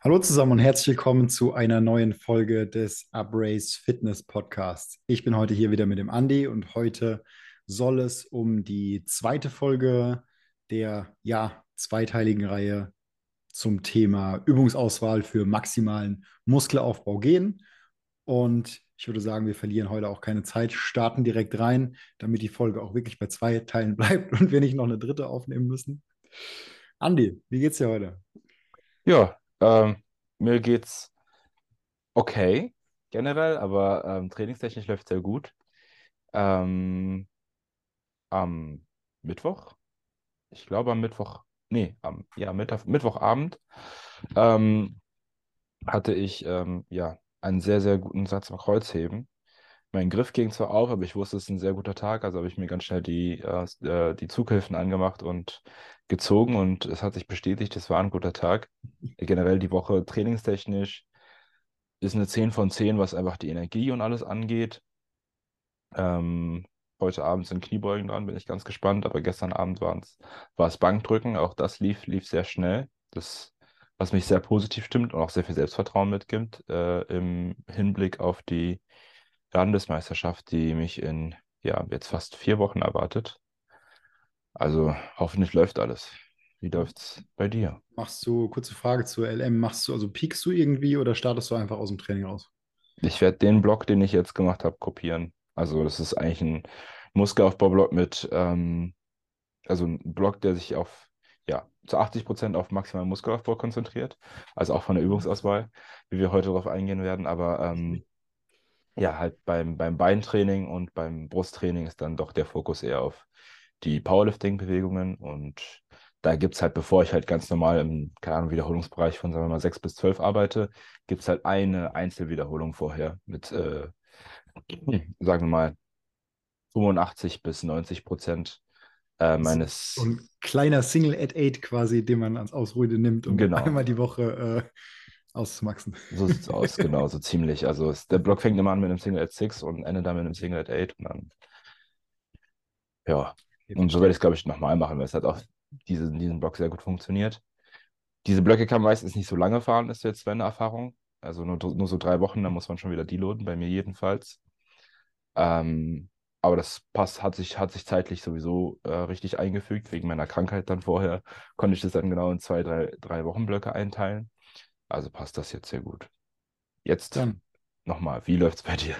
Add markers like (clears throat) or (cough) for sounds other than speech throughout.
Hallo zusammen und herzlich willkommen zu einer neuen Folge des Uprace Fitness Podcasts. Ich bin heute hier wieder mit dem Andy und heute soll es um die zweite Folge der ja zweiteiligen Reihe zum Thema Übungsauswahl für maximalen Muskelaufbau gehen. Und ich würde sagen, wir verlieren heute auch keine Zeit, starten direkt rein, damit die Folge auch wirklich bei zwei Teilen (laughs) bleibt und wir nicht noch eine dritte aufnehmen müssen. Andi, wie geht's dir heute? Ja, ähm, mir geht's okay generell, aber ähm, trainingstechnisch läuft sehr gut. Ähm, am Mittwoch, ich glaube am Mittwoch, nee, am ja, Mittwoch, Mittwochabend ähm, hatte ich ähm, ja einen sehr, sehr guten Satz am Kreuzheben. Mein Griff ging zwar auf, aber ich wusste, es ist ein sehr guter Tag, also habe ich mir ganz schnell die, äh, äh, die Zughilfen angemacht und gezogen und es hat sich bestätigt, es war ein guter Tag. Generell die Woche trainingstechnisch ist eine 10 von 10, was einfach die Energie und alles angeht. Ähm, heute Abend sind Kniebeugen dran, bin ich ganz gespannt, aber gestern Abend war es Bankdrücken, auch das lief, lief sehr schnell. Das, was mich sehr positiv stimmt und auch sehr viel Selbstvertrauen mitgibt, äh, im Hinblick auf die Landesmeisterschaft, die mich in ja, jetzt fast vier Wochen erwartet. Also hoffentlich läuft alles. Wie läuft's bei dir? Machst du, kurze Frage zur LM, machst du, also piekst du irgendwie oder startest du einfach aus dem Training raus? Ich werde den Block, den ich jetzt gemacht habe, kopieren. Also das ist eigentlich ein Muskelaufbaublock mit, ähm, also ein Block, der sich auf, ja, zu 80 Prozent auf maximalen Muskelaufbau konzentriert. Also auch von der Übungsauswahl, wie wir heute darauf eingehen werden. Aber ähm, ja, halt beim, beim Beintraining und beim Brusttraining ist dann doch der Fokus eher auf die Powerlifting-Bewegungen und da gibt es halt, bevor ich halt ganz normal im, keine Ahnung, Wiederholungsbereich von, sagen wir mal, 6 bis 12 arbeite, gibt es halt eine Einzelwiederholung vorher mit, äh, (clears throat) sagen wir mal, 85 bis 90 Prozent äh, meines. So ein kleiner Single at 8 quasi, den man als Ausrede nimmt, um genau. einmal die Woche äh, auszumaxen. So sieht es (laughs) aus, genau, so ziemlich. Also es, der Block fängt immer an mit einem Single at 6 und endet dann mit einem Single at 8 und dann, ja. Und so werde ich es, glaube ich, nochmal machen, weil es halt auch diese, diesen Block sehr gut funktioniert. Diese Blöcke kann meistens nicht so lange fahren, ist jetzt eine Erfahrung. Also nur, nur so drei Wochen, dann muss man schon wieder deloaden, bei mir jedenfalls. Ähm, aber das passt, hat sich, hat sich zeitlich sowieso äh, richtig eingefügt, wegen meiner Krankheit dann vorher. Konnte ich das dann genau in zwei, drei, drei Wochenblöcke einteilen. Also passt das jetzt sehr gut. Jetzt dann nochmal, wie läuft es bei dir?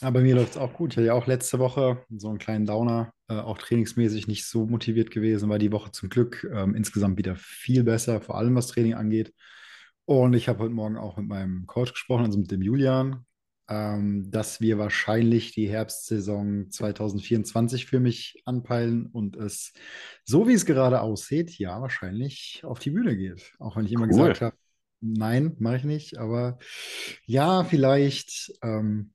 Aber mir läuft es auch gut. Ich hatte ja auch letzte Woche so einen kleinen Downer, äh, auch trainingsmäßig nicht so motiviert gewesen, war die Woche zum Glück ähm, insgesamt wieder viel besser, vor allem was Training angeht. Und ich habe heute Morgen auch mit meinem Coach gesprochen, also mit dem Julian, ähm, dass wir wahrscheinlich die Herbstsaison 2024 für mich anpeilen und es, so wie es gerade aussieht, ja, wahrscheinlich auf die Bühne geht. Auch wenn ich immer cool. gesagt habe, nein, mache ich nicht, aber ja, vielleicht. Ähm,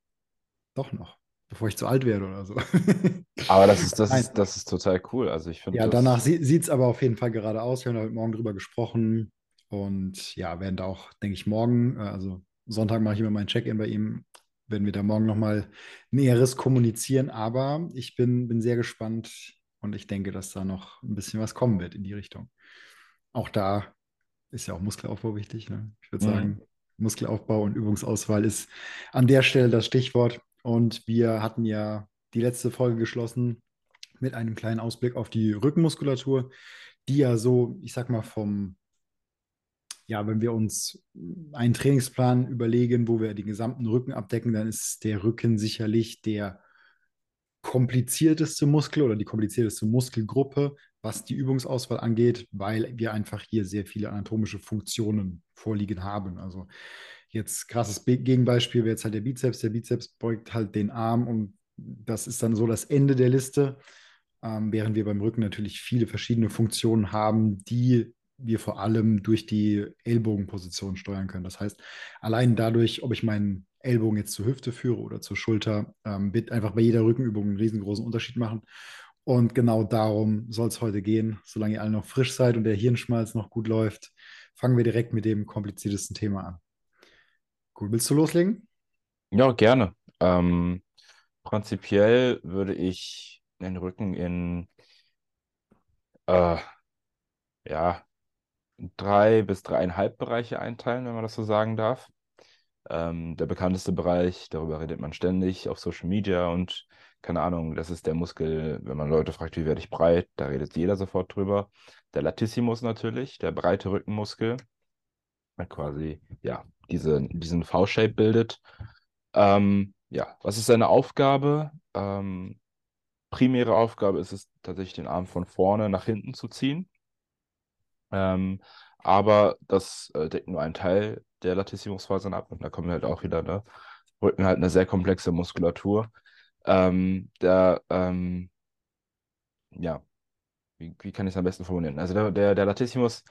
doch noch, bevor ich zu alt werde oder so. (laughs) Aber das ist, das ist, das ist total cool. Also ich finde. Ja, danach sieht es aber auf jeden Fall gerade aus. Wir haben heute Morgen drüber gesprochen und ja, werden da auch, denke ich, morgen, äh, also Sonntag mache ich immer mein Check-in bei ihm, werden wir da morgen nochmal Näheres kommunizieren. Aber ich bin, bin sehr gespannt und ich denke, dass da noch ein bisschen was kommen wird in die Richtung. Auch da ist ja auch Muskelaufbau wichtig. Ne? Ich würde mhm. sagen, Muskelaufbau und Übungsauswahl ist an der Stelle das Stichwort. Und wir hatten ja die letzte Folge geschlossen mit einem kleinen Ausblick auf die Rückenmuskulatur, die ja so, ich sag mal, vom, ja, wenn wir uns einen Trainingsplan überlegen, wo wir den gesamten Rücken abdecken, dann ist der Rücken sicherlich der komplizierteste Muskel oder die komplizierteste Muskelgruppe, was die Übungsauswahl angeht, weil wir einfach hier sehr viele anatomische Funktionen vorliegen haben. Also Jetzt krasses Gegenbeispiel wäre jetzt halt der Bizeps. Der Bizeps beugt halt den Arm und das ist dann so das Ende der Liste, ähm, während wir beim Rücken natürlich viele verschiedene Funktionen haben, die wir vor allem durch die Ellbogenposition steuern können. Das heißt, allein dadurch, ob ich meinen Ellbogen jetzt zur Hüfte führe oder zur Schulter, ähm, wird einfach bei jeder Rückenübung einen riesengroßen Unterschied machen. Und genau darum soll es heute gehen. Solange ihr alle noch frisch seid und der Hirnschmalz noch gut läuft, fangen wir direkt mit dem kompliziertesten Thema an. Cool, willst du loslegen? Ja, gerne. Ähm, prinzipiell würde ich den Rücken in, äh, ja, drei bis dreieinhalb Bereiche einteilen, wenn man das so sagen darf. Ähm, der bekannteste Bereich, darüber redet man ständig auf Social Media und keine Ahnung, das ist der Muskel, wenn man Leute fragt, wie werde ich breit, da redet jeder sofort drüber. Der Latissimus natürlich, der breite Rückenmuskel, der quasi, ja, diese, diesen V-Shape bildet. Ähm, ja, was ist seine Aufgabe? Ähm, primäre Aufgabe ist es tatsächlich, den Arm von vorne nach hinten zu ziehen. Ähm, aber das äh, deckt nur einen Teil der Latissimusfasern ab. Und da kommen halt auch wieder, ne? Rücken halt eine sehr komplexe Muskulatur. Ähm, der, ähm, ja, wie, wie kann ich es am besten formulieren? Also der, der, der Latissimus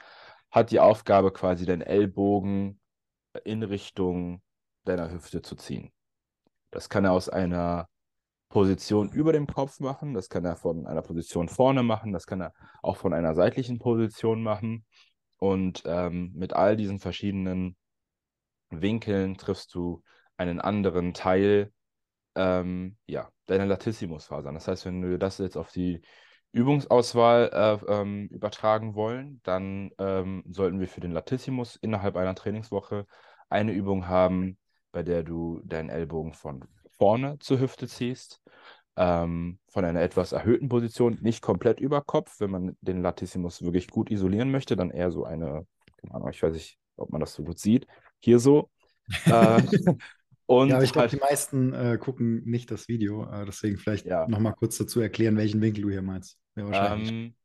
hat die Aufgabe, quasi den Ellbogen in Richtung deiner Hüfte zu ziehen. Das kann er aus einer Position über dem Kopf machen, das kann er von einer Position vorne machen, das kann er auch von einer seitlichen Position machen. Und ähm, mit all diesen verschiedenen Winkeln triffst du einen anderen Teil ähm, ja, deiner Latissimusfasern. Das heißt, wenn wir das jetzt auf die Übungsauswahl äh, ähm, übertragen wollen, dann ähm, sollten wir für den Latissimus innerhalb einer Trainingswoche eine Übung haben, bei der du deinen Ellbogen von vorne zur Hüfte ziehst, ähm, von einer etwas erhöhten Position, nicht komplett über Kopf. Wenn man den Latissimus wirklich gut isolieren möchte, dann eher so eine, keine Ahnung, ich weiß nicht, ob man das so gut sieht, hier so. (laughs) äh, und ja, aber ich glaube, halt, die meisten äh, gucken nicht das Video, äh, deswegen vielleicht ja. nochmal kurz dazu erklären, welchen Winkel du hier meinst. Ähm,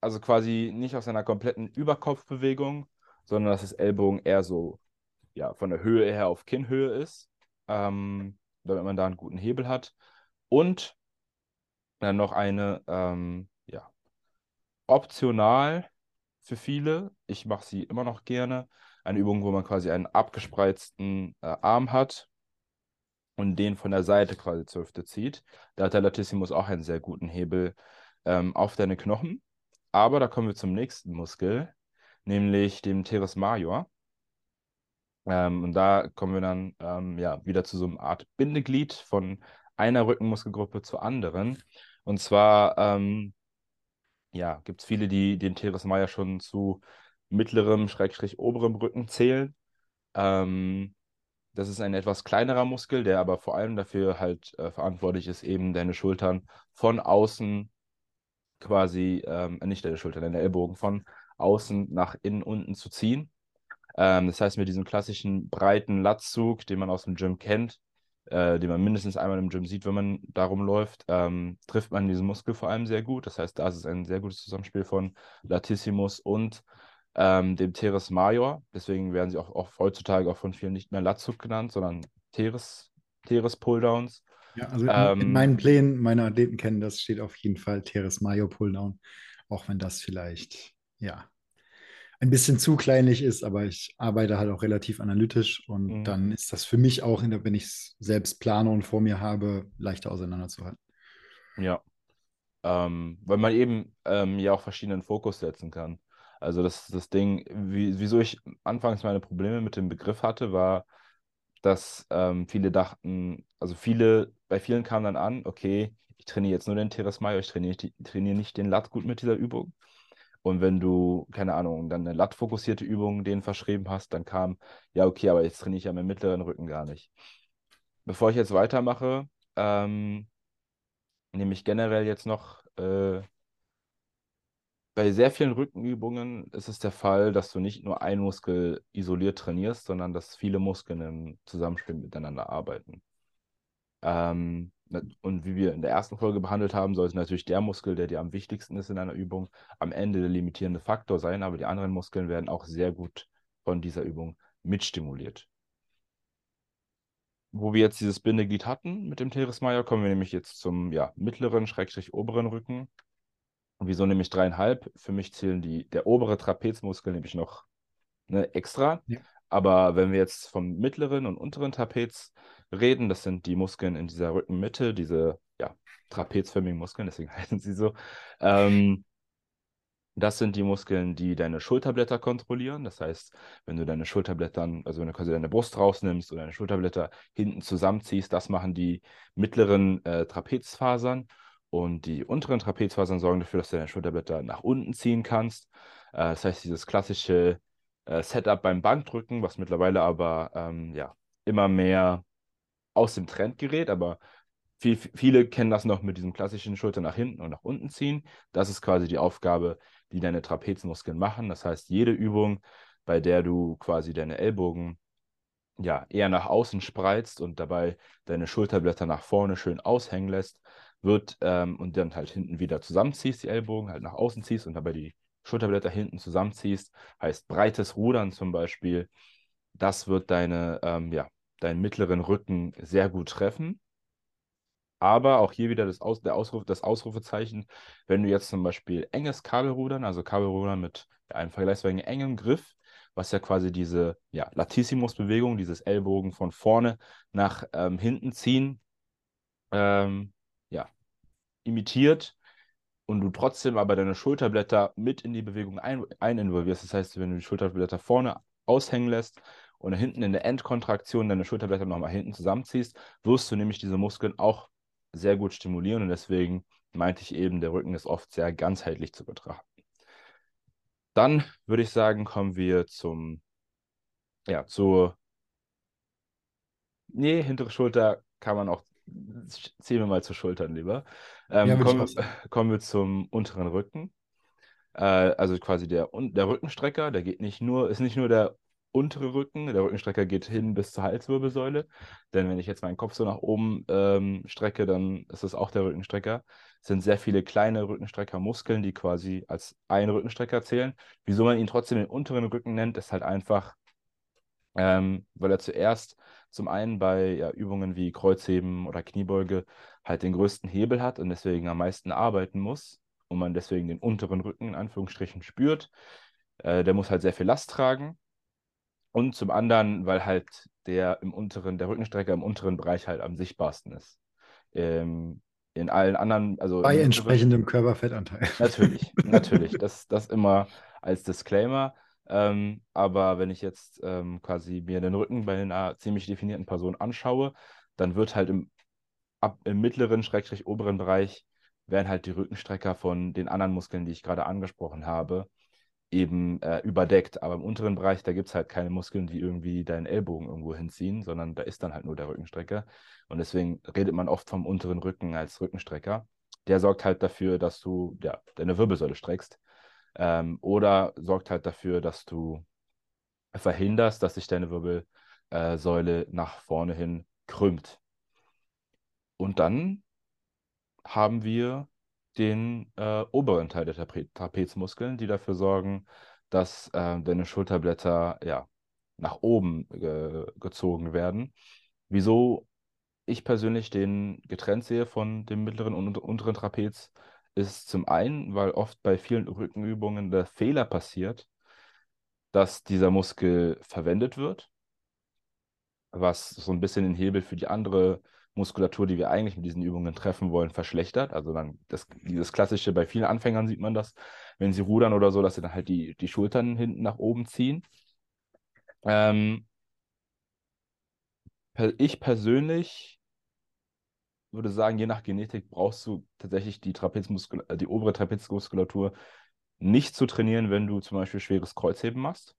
also quasi nicht aus einer kompletten Überkopfbewegung, sondern dass das Ellbogen eher so ja, von der Höhe her auf Kinnhöhe ist, ähm, damit man da einen guten Hebel hat. Und dann noch eine, ähm, ja, optional für viele, ich mache sie immer noch gerne, eine Übung, wo man quasi einen abgespreizten äh, Arm hat und den von der Seite quasi zur Hüfte zieht. Da hat der Latissimus auch einen sehr guten Hebel ähm, auf deine Knochen. Aber da kommen wir zum nächsten Muskel, nämlich dem Teres major. Ähm, und da kommen wir dann ähm, ja, wieder zu so einer Art Bindeglied von einer Rückenmuskelgruppe zur anderen. Und zwar ähm, ja, gibt es viele, die den Teres major schon zu mittlerem, schrägstrich oberem Rücken zählen. Ähm, das ist ein etwas kleinerer Muskel, der aber vor allem dafür halt äh, verantwortlich ist, eben deine Schultern von außen quasi, ähm, nicht deine Schultern, deine Ellbogen von außen nach innen unten zu ziehen. Ähm, das heißt, mit diesem klassischen breiten Latzug, den man aus dem Gym kennt, äh, den man mindestens einmal im Gym sieht, wenn man darum läuft, ähm, trifft man diesen Muskel vor allem sehr gut. Das heißt, da ist es ein sehr gutes Zusammenspiel von Latissimus und ähm, dem Teres Major. Deswegen werden sie auch, auch, heutzutage auch von vielen nicht mehr Latzug genannt, sondern Teres, Teres Pulldowns. Ja, also ähm, in meinen Plänen, meine Athleten kennen das, steht auf jeden Fall Teres Major Pulldown, auch wenn das vielleicht, ja, ein bisschen zu kleinlich ist, aber ich arbeite halt auch relativ analytisch und mhm. dann ist das für mich auch, wenn ich es selbst plane und vor mir habe, leichter auseinanderzuhalten. Ja, ähm, weil man eben ähm, ja auch verschiedenen Fokus setzen kann. Also das, das Ding, wie, wieso ich anfangs meine Probleme mit dem Begriff hatte, war, dass ähm, viele dachten, also viele, bei vielen kam dann an, okay, ich trainiere jetzt nur den Teres Major, ich trainiere, trainiere nicht den Lat gut mit dieser Übung. Und wenn du, keine Ahnung, dann eine Lat-fokussierte Übung denen verschrieben hast, dann kam, ja, okay, aber jetzt trainiere ich ja meinen mittleren Rücken gar nicht. Bevor ich jetzt weitermache, ähm, nehme ich generell jetzt noch äh, bei sehr vielen Rückenübungen ist es der Fall, dass du nicht nur einen Muskel isoliert trainierst, sondern dass viele Muskeln im Zusammenspiel miteinander arbeiten. Ähm, und wie wir in der ersten Folge behandelt haben, sollte natürlich der Muskel, der dir am wichtigsten ist in einer Übung, am Ende der limitierende Faktor sein, aber die anderen Muskeln werden auch sehr gut von dieser Übung mitstimuliert. Wo wir jetzt dieses Bindeglied hatten mit dem Teres Major, kommen wir nämlich jetzt zum ja, mittleren, schrägstrich oberen Rücken. Wieso nehme ich dreieinhalb? Für mich zählen die, der obere Trapezmuskel nämlich noch ne, extra. Ja. Aber wenn wir jetzt vom mittleren und unteren Trapez reden, das sind die Muskeln in dieser Rückenmitte, diese ja, trapezförmigen Muskeln, deswegen (laughs) heißen sie so. Ähm, das sind die Muskeln, die deine Schulterblätter kontrollieren. Das heißt, wenn du deine Schulterblätter, also wenn du quasi deine Brust rausnimmst oder deine Schulterblätter hinten zusammenziehst, das machen die mittleren äh, Trapezfasern. Und die unteren Trapezfasern sorgen dafür, dass du deine Schulterblätter nach unten ziehen kannst. Äh, das heißt, dieses klassische äh, Setup beim Bankdrücken, was mittlerweile aber ähm, ja, immer mehr aus dem Trend gerät, aber viel, viele kennen das noch mit diesem klassischen Schulter nach hinten und nach unten ziehen. Das ist quasi die Aufgabe, die deine Trapezmuskeln machen. Das heißt, jede Übung, bei der du quasi deine Ellbogen ja, eher nach außen spreizt und dabei deine Schulterblätter nach vorne schön aushängen lässt, wird ähm, und dann halt hinten wieder zusammenziehst, die Ellbogen halt nach außen ziehst und dabei die Schulterblätter hinten zusammenziehst, heißt breites Rudern zum Beispiel. Das wird deine, ähm, ja, deinen mittleren Rücken sehr gut treffen. Aber auch hier wieder das, Aus, der Ausruf, das Ausrufezeichen, wenn du jetzt zum Beispiel enges Kabelrudern, also Kabelrudern mit einem vergleichsweise engem Griff, was ja quasi diese ja, Latissimus-Bewegung, dieses Ellbogen von vorne nach ähm, hinten ziehen, ähm, imitiert und du trotzdem aber deine Schulterblätter mit in die Bewegung ein, eininvolvierst. Das heißt, wenn du die Schulterblätter vorne aushängen lässt und hinten in der Endkontraktion deine Schulterblätter nochmal hinten zusammenziehst, wirst du nämlich diese Muskeln auch sehr gut stimulieren und deswegen meinte ich eben, der Rücken ist oft sehr ganzheitlich zu betrachten. Dann würde ich sagen, kommen wir zum, ja, zur, nee, hintere Schulter kann man auch, ziehen wir mal zu Schultern lieber. Ähm, ja, kommen, (laughs) kommen wir zum unteren Rücken. Äh, also quasi der, der Rückenstrecker, der geht nicht nur, ist nicht nur der untere Rücken, der Rückenstrecker geht hin bis zur Halswirbelsäule. Denn wenn ich jetzt meinen Kopf so nach oben ähm, strecke, dann ist das auch der Rückenstrecker. Es sind sehr viele kleine Rückenstreckermuskeln, die quasi als ein Rückenstrecker zählen. Wieso man ihn trotzdem den unteren Rücken nennt, ist halt einfach, ähm, weil er zuerst zum einen bei ja, Übungen wie Kreuzheben oder Kniebeuge halt den größten Hebel hat und deswegen am meisten arbeiten muss und man deswegen den unteren Rücken in Anführungsstrichen spürt. Äh, der muss halt sehr viel Last tragen und zum anderen, weil halt der im unteren, der Rückenstrecker im unteren Bereich halt am sichtbarsten ist. Ähm, in allen anderen, also. Bei entsprechendem Körperfettanteil. Natürlich, natürlich. (laughs) Das, das immer als Disclaimer. Ähm, aber wenn ich jetzt ähm, quasi mir den Rücken bei einer ziemlich definierten Person anschaue, dann wird halt im, ab, im mittleren, schrägstrich oberen Bereich werden halt die Rückenstrecker von den anderen Muskeln, die ich gerade angesprochen habe, eben äh, überdeckt. Aber im unteren Bereich, da gibt es halt keine Muskeln, die irgendwie deinen Ellbogen irgendwo hinziehen, sondern da ist dann halt nur der Rückenstrecker. Und deswegen redet man oft vom unteren Rücken als Rückenstrecker. Der sorgt halt dafür, dass du ja, deine Wirbelsäule streckst. Ähm, oder sorgt halt dafür, dass du verhinderst, dass sich deine Wirbelsäule nach vorne hin krümmt. Und dann haben wir den äh, oberen Teil der Trape Trapezmuskeln, die dafür sorgen, dass äh, deine Schulterblätter ja, nach oben äh, gezogen werden. Wieso ich persönlich den getrennt sehe von dem mittleren und unteren Trapez, ist zum einen, weil oft bei vielen Rückenübungen der Fehler passiert, dass dieser Muskel verwendet wird, was so ein bisschen den Hebel für die andere Muskulatur, die wir eigentlich mit diesen Übungen treffen wollen, verschlechtert. Also dann das, dieses klassische, bei vielen Anfängern sieht man das, wenn sie rudern oder so, dass sie dann halt die, die Schultern hinten nach oben ziehen. Ähm, ich persönlich würde sagen, je nach Genetik brauchst du tatsächlich die äh, die obere Trapezmuskulatur nicht zu trainieren, wenn du zum Beispiel schweres Kreuzheben machst,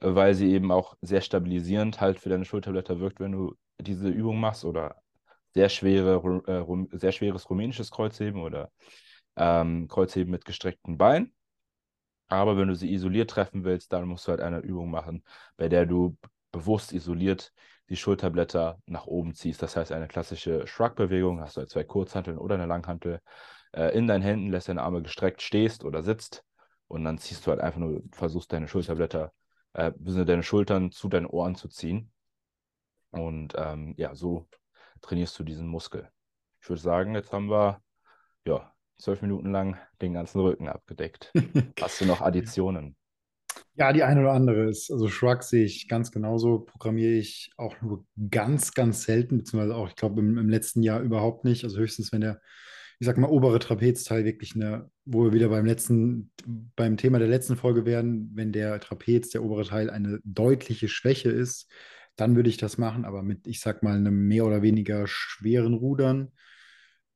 weil sie eben auch sehr stabilisierend halt für deine Schulterblätter wirkt, wenn du diese Übung machst oder sehr, schwere, äh, sehr schweres rumänisches Kreuzheben oder ähm, Kreuzheben mit gestreckten Beinen. Aber wenn du sie isoliert treffen willst, dann musst du halt eine Übung machen, bei der du bewusst isoliert die Schulterblätter nach oben ziehst. Das heißt, eine klassische Shrug-Bewegung, hast du halt zwei Kurzhanteln oder eine Langhantel äh, in deinen Händen, lässt deine Arme gestreckt, stehst oder sitzt und dann ziehst du halt einfach nur, versuchst deine Schulterblätter, äh, deine Schultern zu deinen Ohren zu ziehen. Und ähm, ja, so trainierst du diesen Muskel. Ich würde sagen, jetzt haben wir ja zwölf Minuten lang den ganzen Rücken abgedeckt. (laughs) Hast du noch Additionen? Ja, die eine oder andere ist, also Shrug sehe ich ganz genauso, programmiere ich auch nur ganz, ganz selten, beziehungsweise auch, ich glaube, im, im, letzten Jahr überhaupt nicht. Also höchstens, wenn der, ich sag mal, obere Trapezteil wirklich eine, wo wir wieder beim letzten, beim Thema der letzten Folge werden, wenn der Trapez, der obere Teil, eine deutliche Schwäche ist, dann würde ich das machen, aber mit, ich sag mal, einem mehr oder weniger schweren Rudern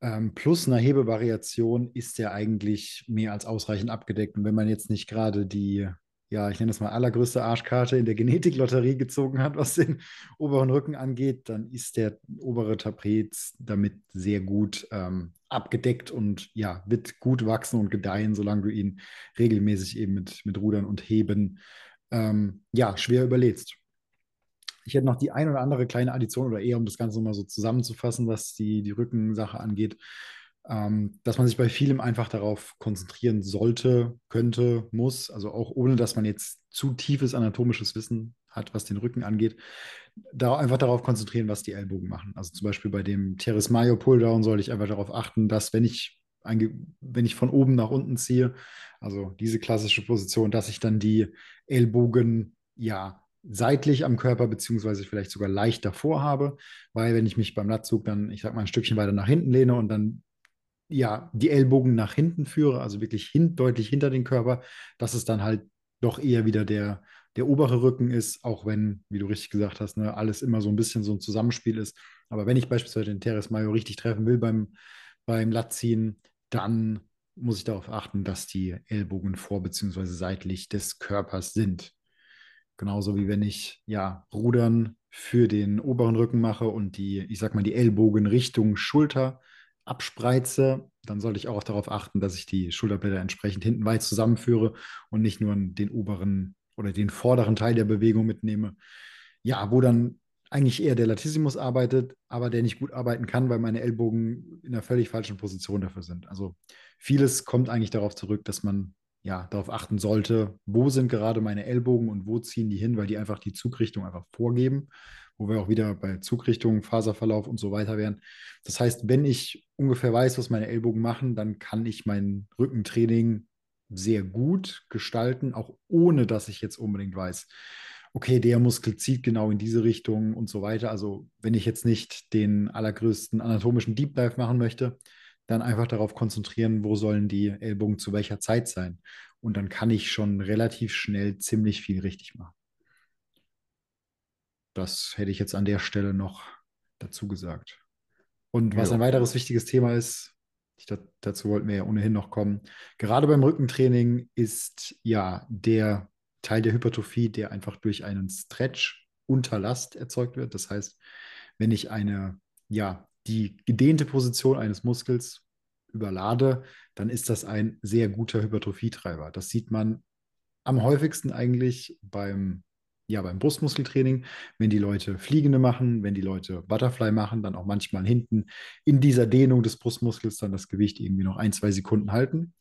Ähm, plus eine Hebevariation ist der eigentlich mehr als ausreichend abgedeckt. Und wenn man jetzt nicht gerade die, ja, ich nenne es mal allergrößte Arschkarte in der Genetiklotterie gezogen hat, was den (laughs) oberen Rücken angeht, dann ist der obere Trapez damit sehr gut ähm, abgedeckt und ja, wird gut wachsen und gedeihen, solange du ihn regelmäßig eben mit, mit Rudern und Heben ähm, ja, schwer überlädst. Ich hätte noch die ein oder andere kleine Addition oder eher, um das Ganze mal so zusammenzufassen, was die, die Rückensache angeht, ähm, dass man sich bei vielem einfach darauf konzentrieren sollte, könnte, muss, also auch ohne, dass man jetzt zu tiefes anatomisches Wissen hat, was den Rücken angeht, da einfach darauf konzentrieren, was die Ellbogen machen. Also zum Beispiel bei dem Teres Mayo Pulldown sollte ich einfach darauf achten, dass wenn ich wenn ich von oben nach unten ziehe, also diese klassische Position, dass ich dann die Ellbogen ja seitlich am Körper, beziehungsweise vielleicht sogar leicht davor habe, weil wenn ich mich beim Latzug dann, ich sag mal, ein Stückchen weiter nach hinten lehne und dann ja die Ellbogen nach hinten führe, also wirklich hin, deutlich hinter den Körper, dass es dann halt doch eher wieder der, der obere Rücken ist, auch wenn, wie du richtig gesagt hast, ne, alles immer so ein bisschen so ein Zusammenspiel ist. Aber wenn ich beispielsweise den Teres Mayo richtig treffen will beim, beim Latziehen, dann muss ich darauf achten, dass die Ellbogen vor bzw. seitlich des Körpers sind. Genauso wie wenn ich ja Rudern für den oberen Rücken mache und die, ich sag mal, die Ellbogen Richtung Schulter abspreize, dann sollte ich auch darauf achten, dass ich die Schulterblätter entsprechend hinten weit zusammenführe und nicht nur den oberen oder den vorderen Teil der Bewegung mitnehme. Ja, wo dann eigentlich eher der Latissimus arbeitet, aber der nicht gut arbeiten kann, weil meine Ellbogen in einer völlig falschen Position dafür sind. Also vieles kommt eigentlich darauf zurück, dass man ja, darauf achten sollte, wo sind gerade meine Ellbogen und wo ziehen die hin, weil die einfach die Zugrichtung einfach vorgeben, wo wir auch wieder bei Zugrichtung, Faserverlauf und so weiter wären. Das heißt, wenn ich ungefähr weiß, was meine Ellbogen machen, dann kann ich mein Rückentraining sehr gut gestalten, auch ohne dass ich jetzt unbedingt weiß, okay, der Muskel zieht genau in diese Richtung und so weiter. Also wenn ich jetzt nicht den allergrößten anatomischen Deep Dive machen möchte, dann einfach darauf konzentrieren, wo sollen die Ellbogen zu welcher Zeit sein. Und dann kann ich schon relativ schnell ziemlich viel richtig machen. Das hätte ich jetzt an der Stelle noch dazu gesagt. Und was ja. ein weiteres wichtiges Thema ist, ich, dazu wollten wir ja ohnehin noch kommen, gerade beim Rückentraining ist ja der Teil der Hypertrophie, der einfach durch einen Stretch unter Last erzeugt wird. Das heißt, wenn ich eine ja, die gedehnte Position eines Muskels überlade, dann ist das ein sehr guter Hypertrophietreiber. Das sieht man am häufigsten eigentlich beim, ja, beim Brustmuskeltraining, wenn die Leute Fliegende machen, wenn die Leute Butterfly machen, dann auch manchmal hinten in dieser Dehnung des Brustmuskels dann das Gewicht irgendwie noch ein, zwei Sekunden halten.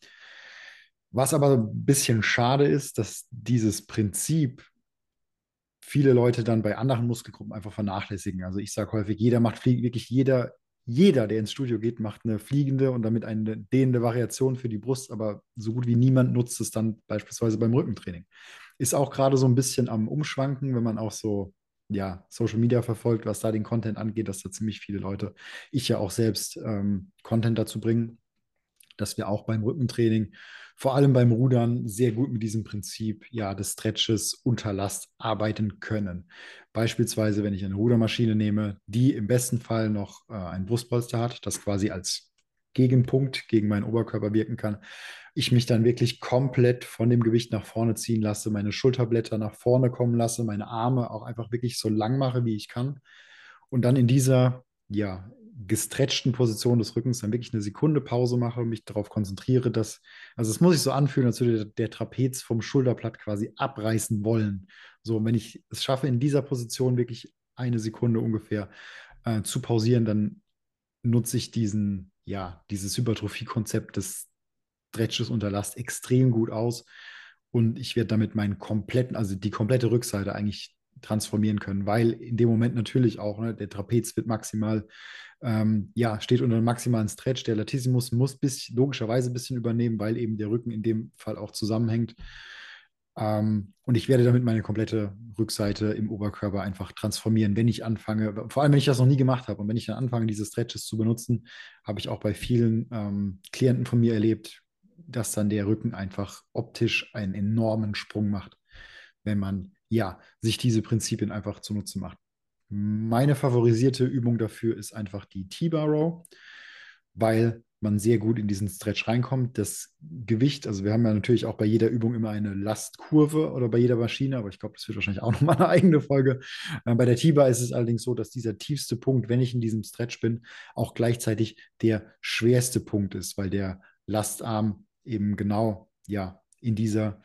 Was aber ein bisschen schade ist, dass dieses Prinzip viele Leute dann bei anderen Muskelgruppen einfach vernachlässigen. Also ich sage häufig, jeder macht Fliegen, wirklich jeder, jeder, der ins Studio geht, macht eine fliegende und damit eine dehnende Variation für die Brust, aber so gut wie niemand nutzt es dann beispielsweise beim Rückentraining. Ist auch gerade so ein bisschen am Umschwanken, wenn man auch so ja, Social Media verfolgt, was da den Content angeht, dass da ziemlich viele Leute, ich ja auch selbst, ähm, Content dazu bringen, dass wir auch beim Rückentraining vor allem beim Rudern sehr gut mit diesem Prinzip ja, des Stretches unter Last arbeiten können. Beispielsweise, wenn ich eine Rudermaschine nehme, die im besten Fall noch äh, ein Brustpolster hat, das quasi als Gegenpunkt gegen meinen Oberkörper wirken kann. Ich mich dann wirklich komplett von dem Gewicht nach vorne ziehen lasse, meine Schulterblätter nach vorne kommen lasse, meine Arme auch einfach wirklich so lang mache, wie ich kann. Und dann in dieser ja, gestretchten Position des Rückens dann wirklich eine Sekunde Pause mache, mich darauf konzentriere, dass, also es muss sich so anfühlen, als würde der, der Trapez vom Schulterblatt quasi abreißen wollen. So, wenn ich es schaffe, in dieser Position wirklich eine Sekunde ungefähr äh, zu pausieren, dann nutze ich diesen, ja, dieses Hypertrophie-Konzept des Stretches unter Last extrem gut aus. Und ich werde damit meinen kompletten, also die komplette Rückseite eigentlich transformieren können, weil in dem Moment natürlich auch, ne, der Trapez wird maximal, ähm, ja, steht unter einem maximalen Stretch. Der Latissimus muss bis, logischerweise ein bisschen übernehmen, weil eben der Rücken in dem Fall auch zusammenhängt. Ähm, und ich werde damit meine komplette Rückseite im Oberkörper einfach transformieren, wenn ich anfange, vor allem wenn ich das noch nie gemacht habe und wenn ich dann anfange, diese Stretches zu benutzen, habe ich auch bei vielen ähm, Klienten von mir erlebt, dass dann der Rücken einfach optisch einen enormen Sprung macht, wenn man ja, sich diese Prinzipien einfach zunutze macht. Meine favorisierte Übung dafür ist einfach die T-Bar Row. weil man sehr gut in diesen Stretch reinkommt. Das Gewicht, also wir haben ja natürlich auch bei jeder Übung immer eine Lastkurve oder bei jeder Maschine, aber ich glaube, das wird wahrscheinlich auch (laughs) nochmal eine eigene Folge. Äh, bei der T-Bar ist es allerdings so, dass dieser tiefste Punkt, wenn ich in diesem Stretch bin, auch gleichzeitig der schwerste Punkt ist, weil der Lastarm eben genau ja in dieser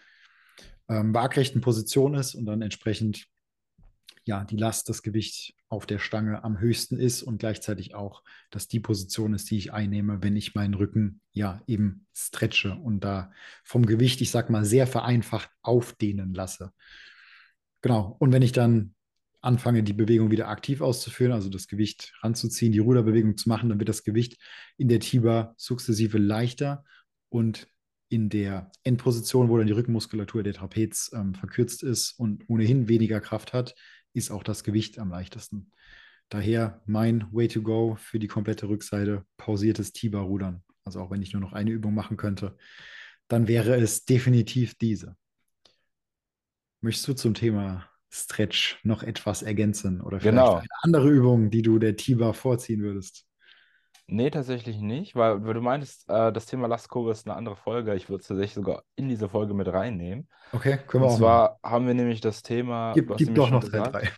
ähm, waagrechten Position ist und dann entsprechend ja die Last, das Gewicht auf der Stange am höchsten ist und gleichzeitig auch, dass die Position ist, die ich einnehme, wenn ich meinen Rücken ja eben stretche und da vom Gewicht, ich sag mal, sehr vereinfacht aufdehnen lasse. Genau. Und wenn ich dann anfange, die Bewegung wieder aktiv auszuführen, also das Gewicht ranzuziehen, die Ruderbewegung zu machen, dann wird das Gewicht in der Tiba sukzessive leichter und in der Endposition, wo dann die Rückenmuskulatur der Trapez ähm, verkürzt ist und ohnehin weniger Kraft hat, ist auch das Gewicht am leichtesten. Daher mein Way to go für die komplette Rückseite, pausiertes Tiba-Rudern. Also auch wenn ich nur noch eine Übung machen könnte, dann wäre es definitiv diese. Möchtest du zum Thema Stretch noch etwas ergänzen oder vielleicht Genau. eine andere Übung, die du der Tiba vorziehen würdest? Nee, tatsächlich nicht, weil, weil du meintest, äh, das Thema Lastkurve ist eine andere Folge. Ich würde es tatsächlich sogar in diese Folge mit reinnehmen. Okay, können wir Und auch machen. zwar haben wir nämlich das Thema, Gib, gib doch noch Teil gesagt, 3.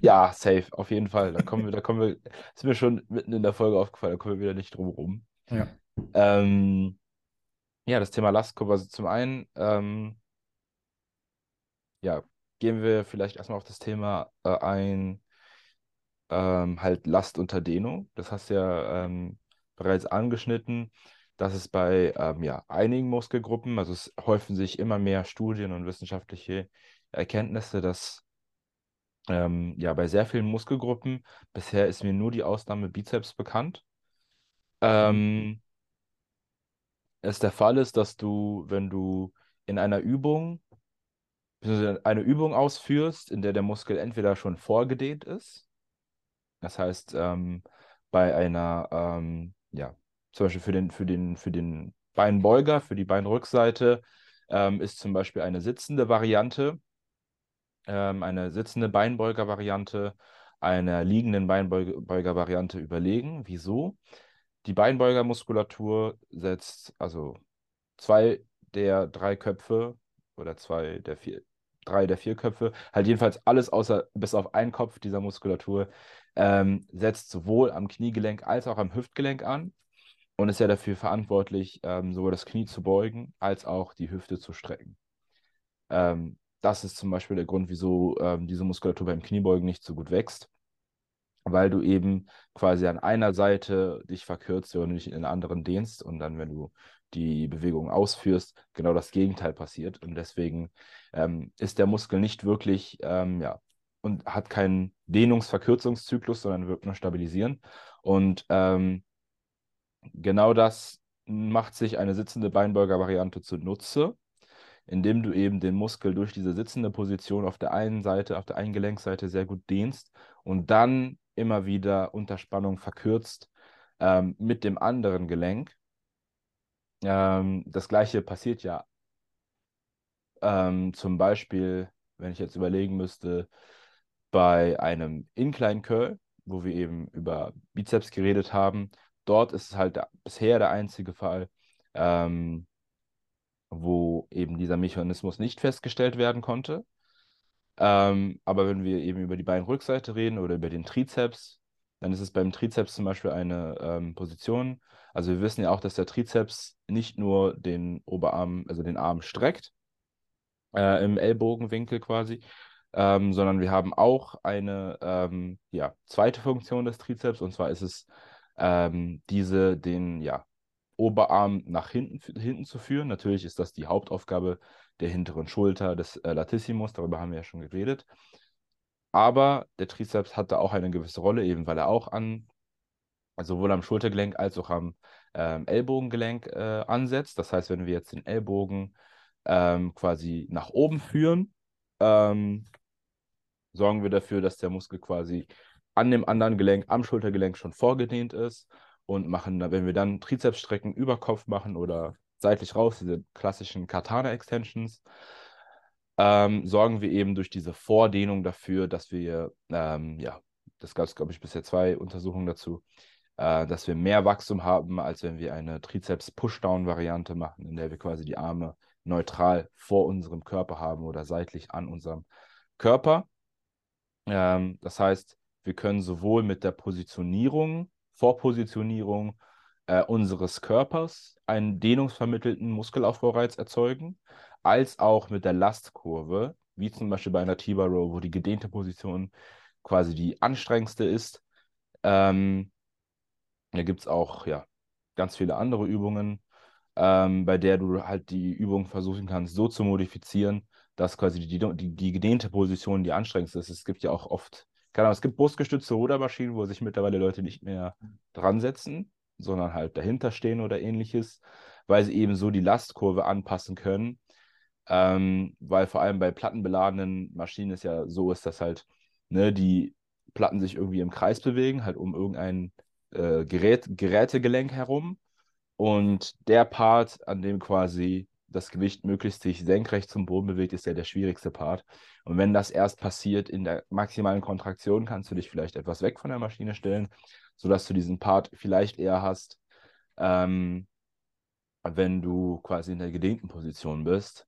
ja, (laughs) safe, auf jeden Fall. Da kommen wir, da kommen wir, ist mir schon mitten in der Folge aufgefallen, da kommen wir wieder nicht drum rum. Ja. Ähm, ja, das Thema Lastkurve, also zum einen, ähm, ja, gehen wir vielleicht erstmal auf das Thema äh, ein, ähm, halt Last unter Dehnung. Das hast du ja ähm, bereits angeschnitten, dass es bei ähm, ja, einigen Muskelgruppen, also es häufen sich immer mehr Studien und wissenschaftliche Erkenntnisse, dass ähm, ja bei sehr vielen Muskelgruppen, bisher ist mir nur die Ausnahme Bizeps bekannt, ähm, es der Fall ist, dass du, wenn du in einer Übung eine Übung ausführst, in der der Muskel entweder schon vorgedehnt ist, das heißt, ähm, bei einer, ähm, ja, zum Beispiel für den, für den, für den Beinbeuger, für die Beinrückseite, ähm, ist zum Beispiel eine sitzende Variante, ähm, eine sitzende Beinbeuger-Variante einer liegenden Beinbeuger-Variante überlegen. Wieso? Die Beinbeugermuskulatur setzt also zwei der drei Köpfe oder zwei der vier, drei der vier Köpfe, halt jedenfalls alles außer bis auf einen Kopf dieser Muskulatur, ähm, setzt sowohl am Kniegelenk als auch am Hüftgelenk an und ist ja dafür verantwortlich, ähm, sowohl das Knie zu beugen als auch die Hüfte zu strecken. Ähm, das ist zum Beispiel der Grund, wieso ähm, diese Muskulatur beim Kniebeugen nicht so gut wächst, weil du eben quasi an einer Seite dich verkürzt und nicht in der anderen dehnst und dann, wenn du die Bewegung ausführst, genau das Gegenteil passiert. Und deswegen ähm, ist der Muskel nicht wirklich, ähm, ja, und hat keinen Dehnungsverkürzungszyklus, sondern wirkt nur stabilisieren. Und ähm, genau das macht sich eine sitzende Beinbeuger-Variante zunutze, indem du eben den Muskel durch diese sitzende Position auf der einen Seite, auf der einen Gelenkseite sehr gut dehnst und dann immer wieder unter Spannung verkürzt ähm, mit dem anderen Gelenk. Ähm, das gleiche passiert ja ähm, zum Beispiel, wenn ich jetzt überlegen müsste, bei einem Incline Curl, wo wir eben über Bizeps geredet haben. Dort ist es halt der, bisher der einzige Fall, ähm, wo eben dieser Mechanismus nicht festgestellt werden konnte. Ähm, aber wenn wir eben über die Beinrückseite reden oder über den Trizeps, dann ist es beim Trizeps zum Beispiel eine ähm, Position. Also wir wissen ja auch, dass der Trizeps nicht nur den Oberarm, also den Arm streckt, äh, im Ellbogenwinkel quasi, ähm, sondern wir haben auch eine ähm, ja, zweite Funktion des Trizeps und zwar ist es ähm, diese, den ja, Oberarm nach hinten, hinten zu führen. Natürlich ist das die Hauptaufgabe der hinteren Schulter des äh, Latissimus, darüber haben wir ja schon geredet. Aber der Trizeps hat da auch eine gewisse Rolle, eben weil er auch an sowohl am Schultergelenk als auch am ähm, Ellbogengelenk äh, ansetzt. Das heißt, wenn wir jetzt den Ellbogen ähm, quasi nach oben führen, ähm, sorgen wir dafür, dass der Muskel quasi an dem anderen Gelenk, am Schultergelenk schon vorgedehnt ist und machen, wenn wir dann Trizepsstrecken über Kopf machen oder seitlich raus, diese klassischen Katana-Extensions, ähm, sorgen wir eben durch diese Vordehnung dafür, dass wir, ähm, ja, das gab es, glaube ich, bisher zwei Untersuchungen dazu, äh, dass wir mehr Wachstum haben, als wenn wir eine Trizeps-Pushdown-Variante machen, in der wir quasi die Arme neutral vor unserem Körper haben oder seitlich an unserem Körper. Ähm, das heißt, wir können sowohl mit der Positionierung, Vorpositionierung äh, unseres Körpers einen dehnungsvermittelten Muskelaufbaureiz erzeugen, als auch mit der Lastkurve, wie zum Beispiel bei einer T-Bar Row, wo die gedehnte Position quasi die anstrengendste ist. Ähm, da gibt es auch ja, ganz viele andere Übungen, ähm, bei der du halt die Übung versuchen kannst, so zu modifizieren, dass quasi die, die, die gedehnte Position die anstrengendste ist. Es gibt ja auch oft, keine Ahnung, es gibt brustgestützte Rudermaschinen, wo sich mittlerweile Leute nicht mehr dran setzen, sondern halt dahinter stehen oder ähnliches, weil sie eben so die Lastkurve anpassen können. Ähm, weil vor allem bei plattenbeladenen Maschinen es ja so ist, dass halt ne, die Platten sich irgendwie im Kreis bewegen, halt um irgendein äh, Gerät, Gerätegelenk herum. Und der Part, an dem quasi das Gewicht möglichst sich senkrecht zum Boden bewegt, ist ja der schwierigste Part. Und wenn das erst passiert in der maximalen Kontraktion, kannst du dich vielleicht etwas weg von der Maschine stellen, sodass du diesen Part vielleicht eher hast, ähm, wenn du quasi in der gedehnten Position bist.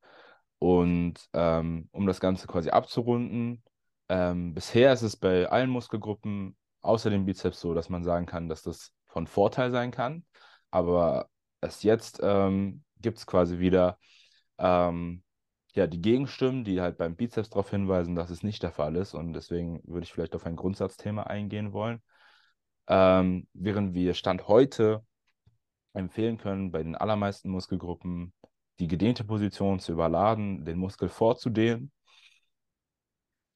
Und ähm, um das Ganze quasi abzurunden, ähm, bisher ist es bei allen Muskelgruppen außer dem Bizeps so, dass man sagen kann, dass das von Vorteil sein kann. Aber erst jetzt ähm, gibt es quasi wieder ähm, ja, die Gegenstimmen, die halt beim Bizeps darauf hinweisen, dass es nicht der Fall ist. Und deswegen würde ich vielleicht auf ein Grundsatzthema eingehen wollen. Ähm, während wir Stand heute empfehlen können, bei den allermeisten Muskelgruppen die gedehnte Position zu überladen, den Muskel vorzudehnen,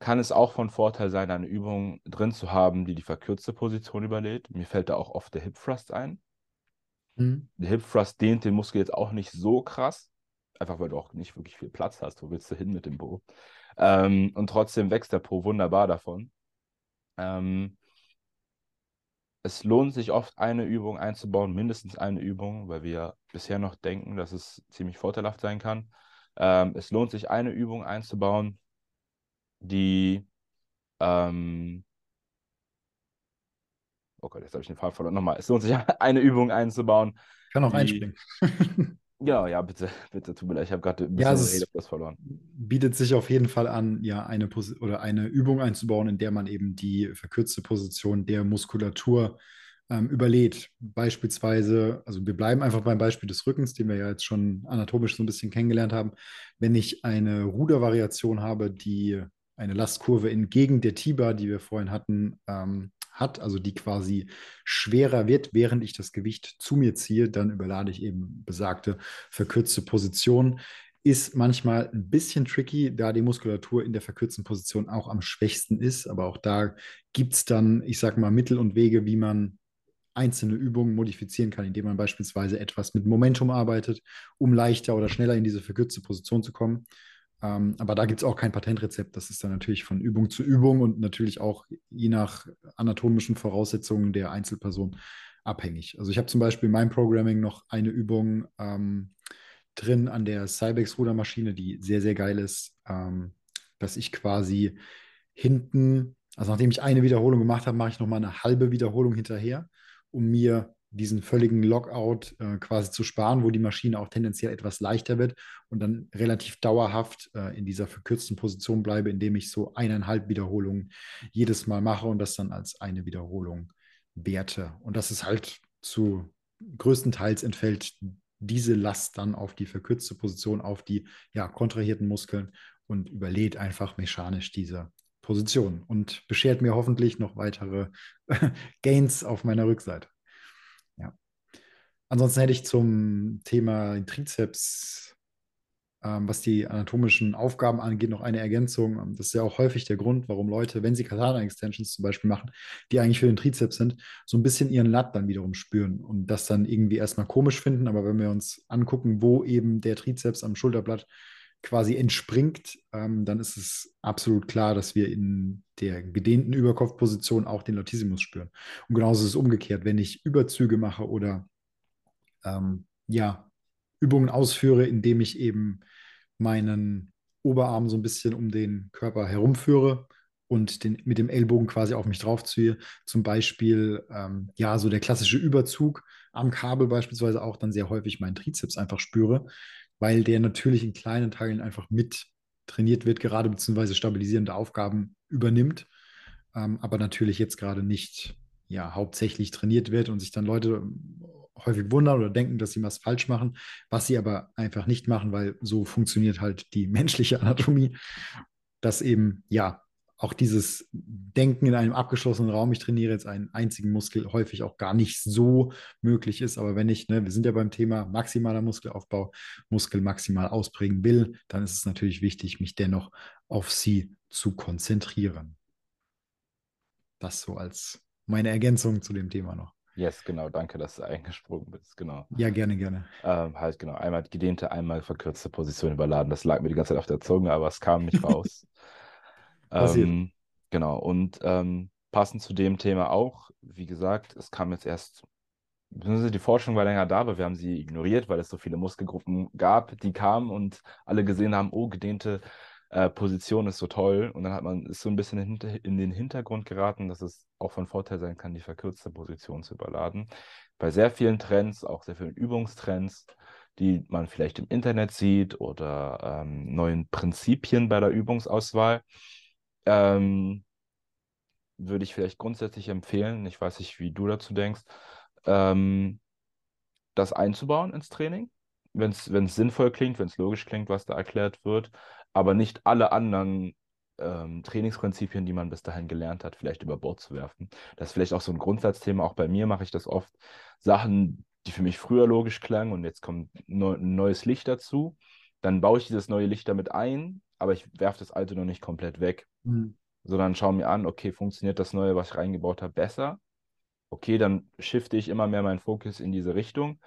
kann es auch von Vorteil sein, eine Übung drin zu haben, die die verkürzte Position überlädt. Mir fällt da auch oft der Hip Thrust ein. Mhm. Der Hip Thrust dehnt den Muskel jetzt auch nicht so krass, einfach weil du auch nicht wirklich viel Platz hast. Wo willst du hin mit dem Po? Ähm, und trotzdem wächst der Po wunderbar davon. Ähm, es lohnt sich oft, eine Übung einzubauen, mindestens eine Übung, weil wir bisher noch denken, dass es ziemlich vorteilhaft sein kann. Ähm, es lohnt sich, eine Übung einzubauen, die, ähm, oh Gott, jetzt habe ich den Faden verloren. Nochmal, es lohnt sich, (laughs) eine Übung einzubauen. Ich kann auch die, einspringen. (laughs) ja, ja, bitte, bitte, tut mir leid, ich habe gerade ein bisschen ja, also das verloren. Bietet sich auf jeden Fall an, ja, eine Pos oder eine Übung einzubauen, in der man eben die verkürzte Position der Muskulatur ähm, überlädt. Beispielsweise, also wir bleiben einfach beim Beispiel des Rückens, den wir ja jetzt schon anatomisch so ein bisschen kennengelernt haben. Wenn ich eine Rudervariation habe, die eine Lastkurve entgegen der Tiba, die wir vorhin hatten, ähm, hat, also die quasi schwerer wird, während ich das Gewicht zu mir ziehe, dann überlade ich eben besagte verkürzte Position. Ist manchmal ein bisschen tricky, da die Muskulatur in der verkürzten Position auch am schwächsten ist. Aber auch da gibt es dann, ich sage mal, Mittel und Wege, wie man einzelne Übungen modifizieren kann, indem man beispielsweise etwas mit Momentum arbeitet, um leichter oder schneller in diese verkürzte Position zu kommen. Ähm, aber da gibt es auch kein Patentrezept. Das ist dann natürlich von Übung zu Übung und natürlich auch je nach anatomischen Voraussetzungen der Einzelperson abhängig. Also ich habe zum Beispiel in meinem Programming noch eine Übung ähm, drin an der Cybex-Rudermaschine, die sehr, sehr geil ist, ähm, dass ich quasi hinten, also nachdem ich eine Wiederholung gemacht habe, mache ich nochmal eine halbe Wiederholung hinterher, um mir diesen völligen Lockout äh, quasi zu sparen, wo die Maschine auch tendenziell etwas leichter wird und dann relativ dauerhaft äh, in dieser verkürzten Position bleibe, indem ich so eineinhalb Wiederholungen jedes Mal mache und das dann als eine Wiederholung werte. Und das ist halt zu größtenteils entfällt diese Last dann auf die verkürzte Position, auf die ja, kontrahierten Muskeln und überlädt einfach mechanisch diese Position und beschert mir hoffentlich noch weitere (laughs) Gains auf meiner Rückseite. Ansonsten hätte ich zum Thema Trizeps, ähm, was die anatomischen Aufgaben angeht, noch eine Ergänzung. Ähm, das ist ja auch häufig der Grund, warum Leute, wenn sie Katana-Extensions zum Beispiel machen, die eigentlich für den Trizeps sind, so ein bisschen ihren Lat dann wiederum spüren und das dann irgendwie erstmal komisch finden. Aber wenn wir uns angucken, wo eben der Trizeps am Schulterblatt quasi entspringt, ähm, dann ist es absolut klar, dass wir in der gedehnten Überkopfposition auch den Latissimus spüren. Und genauso ist es umgekehrt, wenn ich Überzüge mache oder ähm, ja, Übungen ausführe, indem ich eben meinen Oberarm so ein bisschen um den Körper herumführe und den, mit dem Ellbogen quasi auf mich draufziehe. Zum Beispiel, ähm, ja, so der klassische Überzug am Kabel beispielsweise auch dann sehr häufig meinen Trizeps einfach spüre, weil der natürlich in kleinen Teilen einfach mit trainiert wird, gerade beziehungsweise stabilisierende Aufgaben übernimmt, ähm, aber natürlich jetzt gerade nicht ja, hauptsächlich trainiert wird und sich dann Leute häufig wundern oder denken, dass sie was falsch machen, was sie aber einfach nicht machen, weil so funktioniert halt die (laughs) menschliche Anatomie, dass eben, ja, auch dieses Denken in einem abgeschlossenen Raum, ich trainiere jetzt einen einzigen Muskel, häufig auch gar nicht so möglich ist. Aber wenn ich, ne, wir sind ja beim Thema maximaler Muskelaufbau, Muskel maximal ausprägen will, dann ist es natürlich wichtig, mich dennoch auf sie zu konzentrieren. Das so als meine Ergänzung zu dem Thema noch. Yes, genau, danke, dass du (laughs) eingesprungen bist, genau. Ja, gerne, gerne. Ähm, halt, genau, einmal gedehnte, einmal verkürzte Position überladen. Das lag mir die ganze Zeit auf der Zunge, aber es kam nicht raus. (laughs) ähm, genau, und ähm, passend zu dem Thema auch, wie gesagt, es kam jetzt erst, die Forschung war länger da, aber wir haben sie ignoriert, weil es so viele Muskelgruppen gab, die kamen und alle gesehen haben, oh, gedehnte äh, Position ist so toll. Und dann hat man ist so ein bisschen in den Hintergrund geraten, dass es auch von Vorteil sein kann, die verkürzte Position zu überladen. Bei sehr vielen Trends, auch sehr vielen Übungstrends, die man vielleicht im Internet sieht oder ähm, neuen Prinzipien bei der Übungsauswahl, ähm, würde ich vielleicht grundsätzlich empfehlen, ich weiß nicht, wie du dazu denkst, ähm, das einzubauen ins Training, wenn es sinnvoll klingt, wenn es logisch klingt, was da erklärt wird, aber nicht alle anderen ähm, Trainingsprinzipien, die man bis dahin gelernt hat, vielleicht über Bord zu werfen. Das ist vielleicht auch so ein Grundsatzthema. Auch bei mir mache ich das oft. Sachen, die für mich früher logisch klangen und jetzt kommt neu, ein neues Licht dazu. Dann baue ich dieses neue Licht damit ein, aber ich werfe das alte noch nicht komplett weg. Mhm. Sondern schaue mir an, okay, funktioniert das Neue, was ich reingebaut habe, besser? Okay, dann shifte ich immer mehr meinen Fokus in diese Richtung.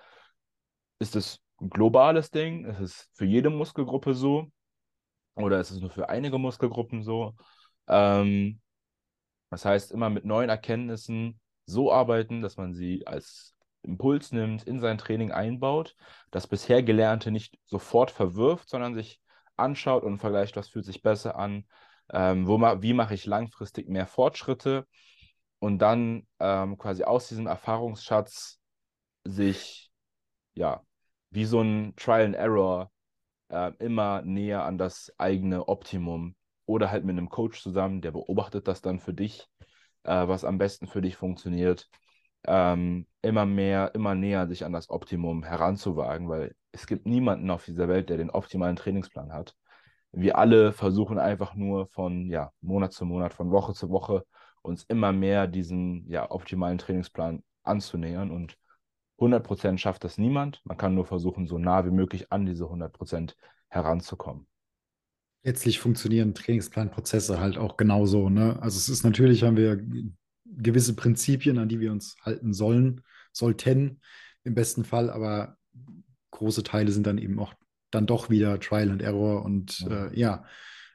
Ist es ein globales Ding? Ist es für jede Muskelgruppe so? Oder ist es nur für einige Muskelgruppen so? Ähm, das heißt, immer mit neuen Erkenntnissen so arbeiten, dass man sie als Impuls nimmt, in sein Training einbaut, das bisher Gelernte nicht sofort verwirft, sondern sich anschaut und vergleicht, was fühlt sich besser an, ähm, wo ma wie mache ich langfristig mehr Fortschritte und dann ähm, quasi aus diesem Erfahrungsschatz sich, ja, wie so ein Trial and Error äh, immer näher an das eigene Optimum oder halt mit einem Coach zusammen, der beobachtet das dann für dich, äh, was am besten für dich funktioniert, ähm, immer mehr, immer näher sich an das Optimum heranzuwagen, weil es gibt niemanden auf dieser Welt, der den optimalen Trainingsplan hat. Wir alle versuchen einfach nur von ja, Monat zu Monat, von Woche zu Woche uns immer mehr diesen ja, optimalen Trainingsplan anzunähern und 100% schafft das niemand. Man kann nur versuchen, so nah wie möglich an diese 100% heranzukommen. Letztlich funktionieren Trainingsplanprozesse halt auch genauso. Ne? Also es ist natürlich, haben wir gewisse Prinzipien, an die wir uns halten sollen, sollten im besten Fall, aber große Teile sind dann eben auch dann doch wieder Trial and Error und ja, äh, ja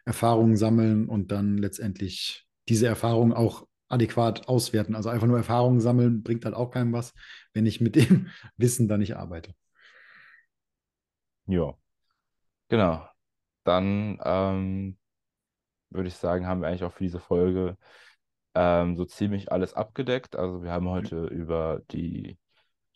Erfahrungen sammeln und dann letztendlich diese Erfahrungen auch adäquat auswerten. Also einfach nur Erfahrungen sammeln bringt halt auch keinem was, wenn ich mit dem (laughs) Wissen dann nicht arbeite. Ja, genau. Dann ähm, würde ich sagen, haben wir eigentlich auch für diese Folge ähm, so ziemlich alles abgedeckt. Also wir haben mhm. heute über die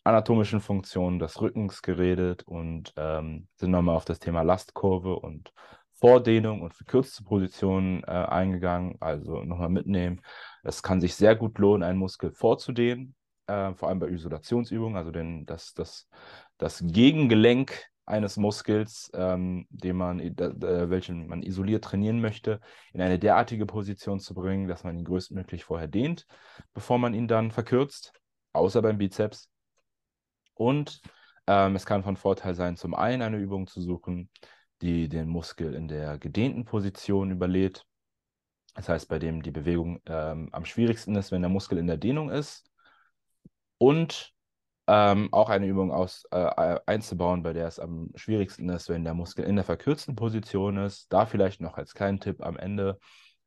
anatomischen Funktionen des Rückens geredet und ähm, sind nochmal auf das Thema Lastkurve und Vordehnung und verkürzte Positionen äh, eingegangen. Also nochmal mitnehmen. Es kann sich sehr gut lohnen, einen Muskel vorzudehnen, äh, vor allem bei Isolationsübungen, also den, das, das, das Gegengelenk eines Muskels, ähm, den man, äh, welchen man isoliert trainieren möchte, in eine derartige Position zu bringen, dass man ihn größtmöglich vorher dehnt, bevor man ihn dann verkürzt, außer beim Bizeps. Und ähm, es kann von Vorteil sein, zum einen eine Übung zu suchen, die den Muskel in der gedehnten Position überlädt. Das heißt, bei dem die Bewegung ähm, am schwierigsten ist, wenn der Muskel in der Dehnung ist. Und ähm, auch eine Übung aus, äh, einzubauen, bei der es am schwierigsten ist, wenn der Muskel in der verkürzten Position ist. Da vielleicht noch als kleinen Tipp am Ende.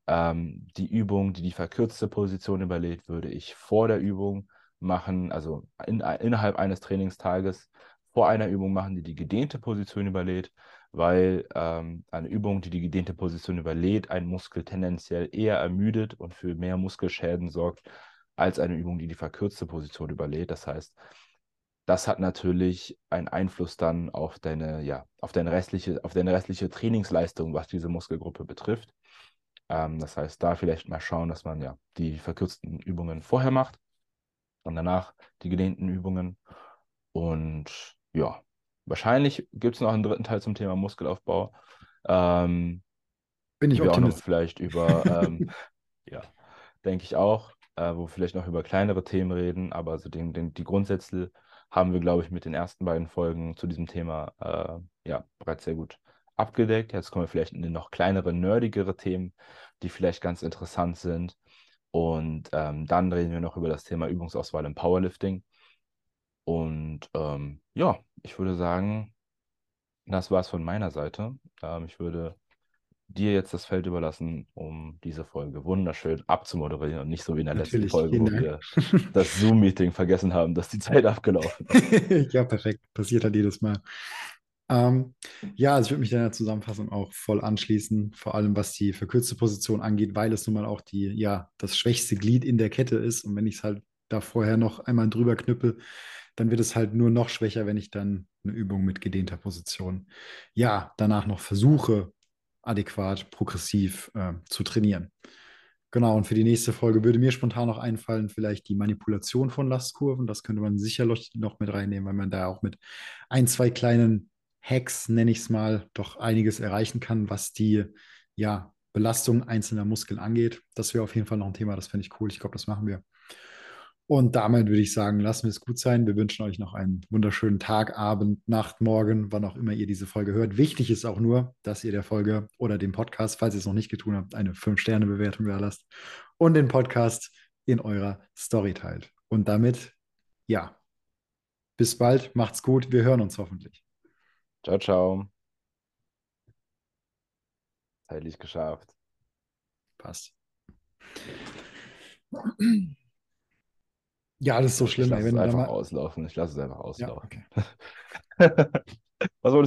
Ähm, die Übung, die die verkürzte Position überlädt, würde ich vor der Übung machen, also in, innerhalb eines Trainingstages vor einer Übung machen, die die gedehnte Position überlädt, weil ähm, eine Übung, die die gedehnte Position überlädt, einen Muskel tendenziell eher ermüdet und für mehr Muskelschäden sorgt, als eine Übung, die die verkürzte Position überlädt. Das heißt, das hat natürlich einen Einfluss dann auf deine, ja, auf deine restliche, auf deine restliche Trainingsleistung, was diese Muskelgruppe betrifft. Ähm, das heißt, da vielleicht mal schauen, dass man ja die verkürzten Übungen vorher macht und danach die gedehnten Übungen. Und ja, wahrscheinlich gibt es noch einen dritten Teil zum Thema Muskelaufbau. Ähm, Bin ich wir auch noch Optimist. vielleicht über, ähm, (laughs) ja, denke ich auch, äh, wo wir vielleicht noch über kleinere Themen reden, aber so den, den, die Grundsätze haben wir, glaube ich, mit den ersten beiden Folgen zu diesem Thema äh, ja, bereits sehr gut abgedeckt. Jetzt kommen wir vielleicht in noch kleinere, nerdigere Themen, die vielleicht ganz interessant sind. Und ähm, dann reden wir noch über das Thema Übungsauswahl im Powerlifting. Und ähm, ja, ich würde sagen, das war es von meiner Seite. Ähm, ich würde dir jetzt das Feld überlassen, um diese Folge wunderschön abzumoderieren und nicht so wie in der letzten Natürlich, Folge, vielen wo Dank. wir (laughs) das Zoom-Meeting vergessen haben, dass die Zeit abgelaufen ist. (laughs) Ja, perfekt. Passiert halt jedes Mal. Ähm, ja, also ich würde mich deiner Zusammenfassung auch voll anschließen, vor allem was die verkürzte Position angeht, weil es nun mal auch die, ja, das schwächste Glied in der Kette ist. Und wenn ich es halt da vorher noch einmal drüber knüppel, dann wird es halt nur noch schwächer, wenn ich dann eine Übung mit gedehnter Position, ja, danach noch versuche, adäquat, progressiv äh, zu trainieren. Genau, und für die nächste Folge würde mir spontan noch einfallen, vielleicht die Manipulation von Lastkurven. Das könnte man sicherlich noch mit reinnehmen, weil man da auch mit ein, zwei kleinen Hacks, nenne ich es mal, doch einiges erreichen kann, was die ja, Belastung einzelner Muskeln angeht. Das wäre auf jeden Fall noch ein Thema, das fände ich cool. Ich glaube, das machen wir. Und damit würde ich sagen, lassen wir es gut sein. Wir wünschen euch noch einen wunderschönen Tag, Abend, Nacht, Morgen, wann auch immer ihr diese Folge hört. Wichtig ist auch nur, dass ihr der Folge oder dem Podcast, falls ihr es noch nicht getan habt, eine 5-Sterne-Bewertung da lasst und den Podcast in eurer Story teilt. Und damit, ja, bis bald, macht's gut, wir hören uns hoffentlich. Ciao, ciao. Zeitlich geschafft. Passt. (clears throat) Ja, das ist so Ich schlimm, lasse ey, es da einfach mal. auslaufen. Ich lasse es einfach Ja, auslaufen. okay. (laughs) Was wolltest du